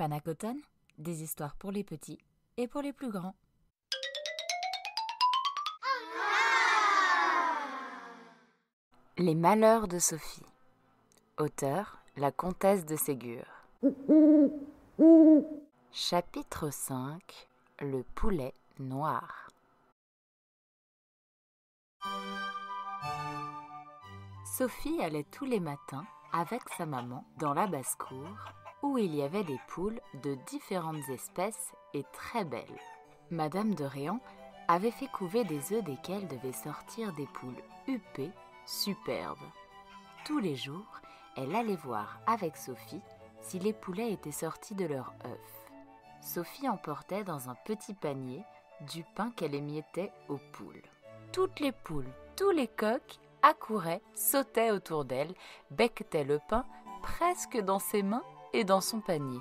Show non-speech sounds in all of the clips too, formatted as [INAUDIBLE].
Panacoton, des histoires pour les petits et pour les plus grands. Les malheurs de Sophie. Auteur La comtesse de Ségur. Chapitre 5 Le poulet noir. Sophie allait tous les matins avec sa maman dans la basse-cour où il y avait des poules de différentes espèces et très belles. Madame de Réan avait fait couver des œufs desquels devaient sortir des poules huppées, superbes. Tous les jours, elle allait voir avec Sophie si les poulets étaient sortis de leurs œufs. Sophie emportait dans un petit panier du pain qu'elle émiettait aux poules. Toutes les poules, tous les coqs accouraient, sautaient autour d'elle, becquetaient le pain presque dans ses mains et dans son panier.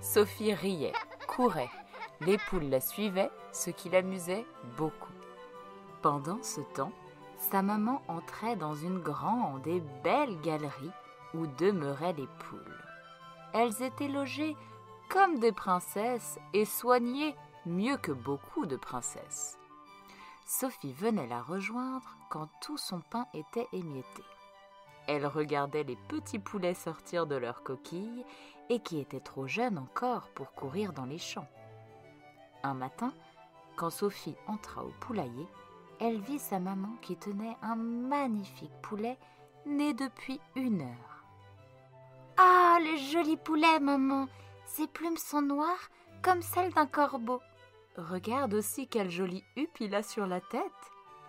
Sophie riait, courait. Les poules la suivaient, ce qui l'amusait beaucoup. Pendant ce temps, sa maman entrait dans une grande et belle galerie où demeuraient les poules. Elles étaient logées comme des princesses et soignées mieux que beaucoup de princesses. Sophie venait la rejoindre quand tout son pain était émietté. Elle regardait les petits poulets sortir de leurs coquilles et qui étaient trop jeunes encore pour courir dans les champs. Un matin, quand Sophie entra au poulailler, elle vit sa maman qui tenait un magnifique poulet né depuis une heure. Ah, le joli poulet, maman Ses plumes sont noires comme celles d'un corbeau. Regarde aussi quelle jolie huppe il a sur la tête.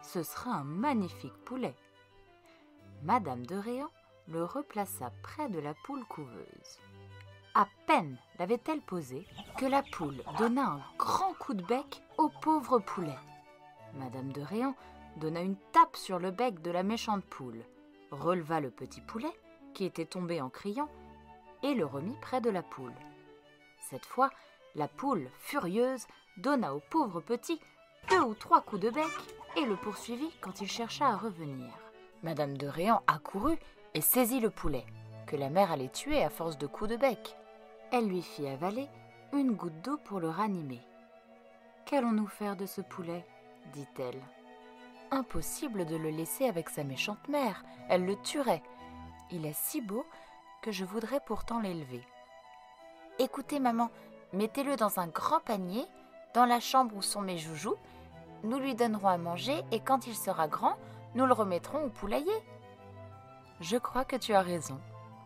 Ce sera un magnifique poulet. Madame de Réan le replaça près de la poule couveuse. À peine l'avait-elle posé que la poule donna un grand coup de bec au pauvre poulet. Madame de Réan donna une tape sur le bec de la méchante poule, releva le petit poulet, qui était tombé en criant, et le remit près de la poule. Cette fois, la poule, furieuse, donna au pauvre petit deux ou trois coups de bec et le poursuivit quand il chercha à revenir. Madame de Réan accourut et saisit le poulet, que la mère allait tuer à force de coups de bec. Elle lui fit avaler une goutte d'eau pour le ranimer. Qu'allons-nous faire de ce poulet? dit-elle. Impossible de le laisser avec sa méchante mère, elle le tuerait. Il est si beau que je voudrais pourtant l'élever. Écoutez, maman, mettez-le dans un grand panier, dans la chambre où sont mes joujoux. Nous lui donnerons à manger et quand il sera grand, nous le remettrons au poulailler. Je crois que tu as raison.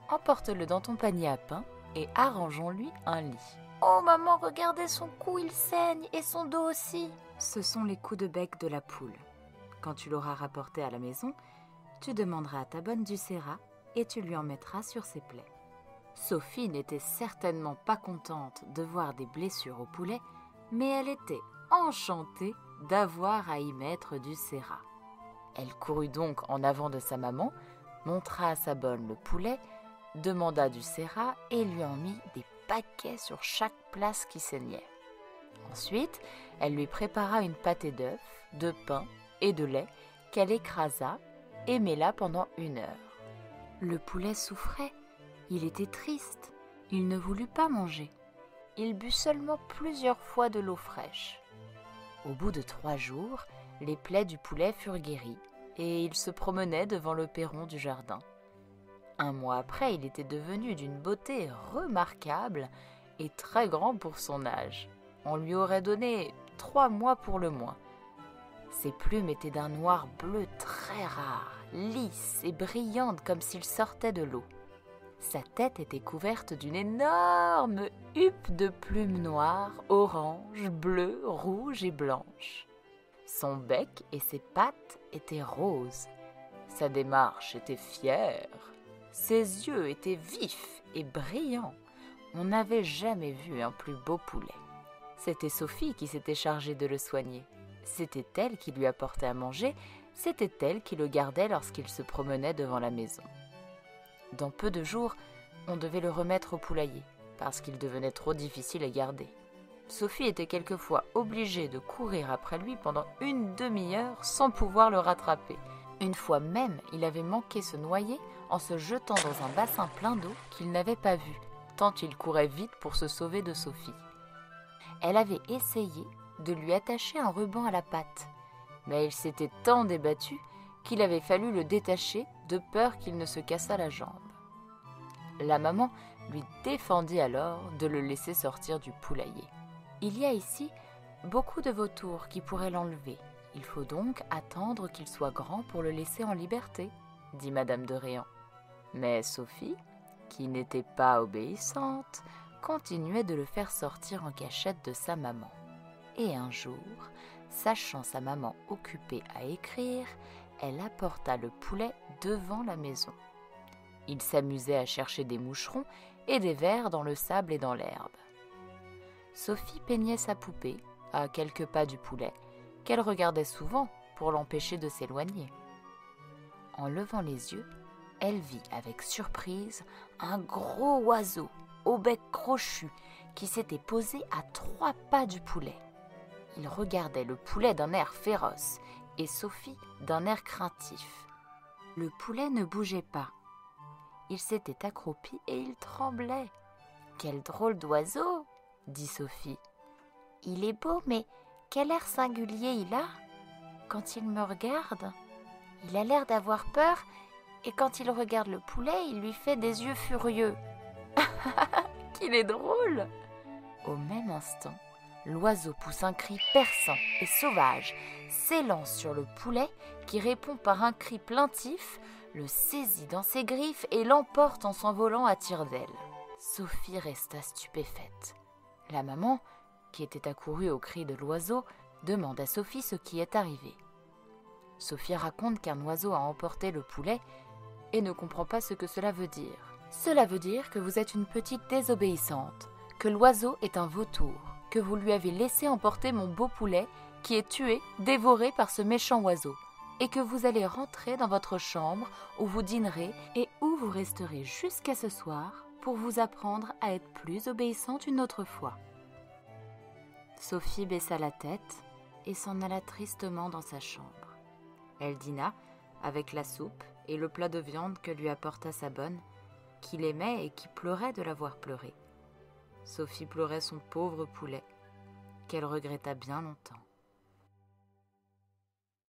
Emporte-le dans ton panier à pain et arrangeons-lui un lit. Oh maman, regardez son cou, il saigne, et son dos aussi. Ce sont les coups de bec de la poule. Quand tu l'auras rapporté à la maison, tu demanderas à ta bonne du sérat et tu lui en mettras sur ses plaies. Sophie n'était certainement pas contente de voir des blessures au poulet, mais elle était enchantée d'avoir à y mettre du sérat. Elle courut donc en avant de sa maman, montra à sa bonne le poulet, demanda du sérat et lui en mit des paquets sur chaque place qui saignait. Ensuite, elle lui prépara une pâtée d'œufs, de pain et de lait qu'elle écrasa et mêla pendant une heure. Le poulet souffrait, il était triste, il ne voulut pas manger. Il but seulement plusieurs fois de l'eau fraîche. Au bout de trois jours, les plaies du poulet furent guéries et il se promenait devant le perron du jardin. Un mois après, il était devenu d'une beauté remarquable et très grand pour son âge. On lui aurait donné trois mois pour le moins. Ses plumes étaient d'un noir bleu très rare, lisse et brillante comme s'il sortait de l'eau. Sa tête était couverte d'une énorme huppe de plumes noires, orange, bleues, rouges et blanches. Son bec et ses pattes étaient roses. Sa démarche était fière. Ses yeux étaient vifs et brillants. On n'avait jamais vu un plus beau poulet. C'était Sophie qui s'était chargée de le soigner. C'était elle qui lui apportait à manger, c'était elle qui le gardait lorsqu'il se promenait devant la maison. Dans peu de jours, on devait le remettre au poulailler, parce qu'il devenait trop difficile à garder. Sophie était quelquefois obligée de courir après lui pendant une demi-heure sans pouvoir le rattraper. Une fois même, il avait manqué se noyer en se jetant dans un bassin plein d'eau qu'il n'avait pas vu, tant il courait vite pour se sauver de Sophie. Elle avait essayé de lui attacher un ruban à la patte, mais il s'était tant débattu qu'il avait fallu le détacher de peur qu'il ne se cassât la jambe. La maman lui défendit alors de le laisser sortir du poulailler. Il y a ici beaucoup de vautours qui pourraient l'enlever. Il faut donc attendre qu'il soit grand pour le laisser en liberté, dit Madame de Réan. Mais Sophie, qui n'était pas obéissante, continuait de le faire sortir en cachette de sa maman. Et un jour, sachant sa maman occupée à écrire, elle apporta le poulet devant la maison. Il s'amusait à chercher des moucherons et des vers dans le sable et dans l'herbe. Sophie peignait sa poupée à quelques pas du poulet, qu'elle regardait souvent pour l'empêcher de s'éloigner. En levant les yeux, elle vit avec surprise un gros oiseau au bec crochu qui s'était posé à trois pas du poulet. Il regardait le poulet d'un air féroce et Sophie d'un air craintif. Le poulet ne bougeait pas. Il s'était accroupi et il tremblait. Quel drôle d'oiseau dit Sophie. Il est beau, mais quel air singulier il a. Quand il me regarde, il a l'air d'avoir peur, et quand il regarde le poulet, il lui fait des yeux furieux. [LAUGHS] Qu'il est drôle Au même instant, l'oiseau pousse un cri perçant et sauvage, s'élance sur le poulet qui répond par un cri plaintif, le saisit dans ses griffes et l'emporte en s'envolant à tire d'aile. Sophie resta stupéfaite. La maman, qui était accourue au cri de l'oiseau, demande à Sophie ce qui est arrivé. Sophie raconte qu'un oiseau a emporté le poulet et ne comprend pas ce que cela veut dire. Cela veut dire que vous êtes une petite désobéissante, que l'oiseau est un vautour, que vous lui avez laissé emporter mon beau poulet qui est tué, dévoré par ce méchant oiseau, et que vous allez rentrer dans votre chambre où vous dînerez et où vous resterez jusqu'à ce soir vous apprendre à être plus obéissante une autre fois. Sophie baissa la tête et s'en alla tristement dans sa chambre. Elle dîna avec la soupe et le plat de viande que lui apporta sa bonne, qu'il aimait et qui pleurait de l'avoir pleuré. Sophie pleurait son pauvre poulet, qu'elle regretta bien longtemps.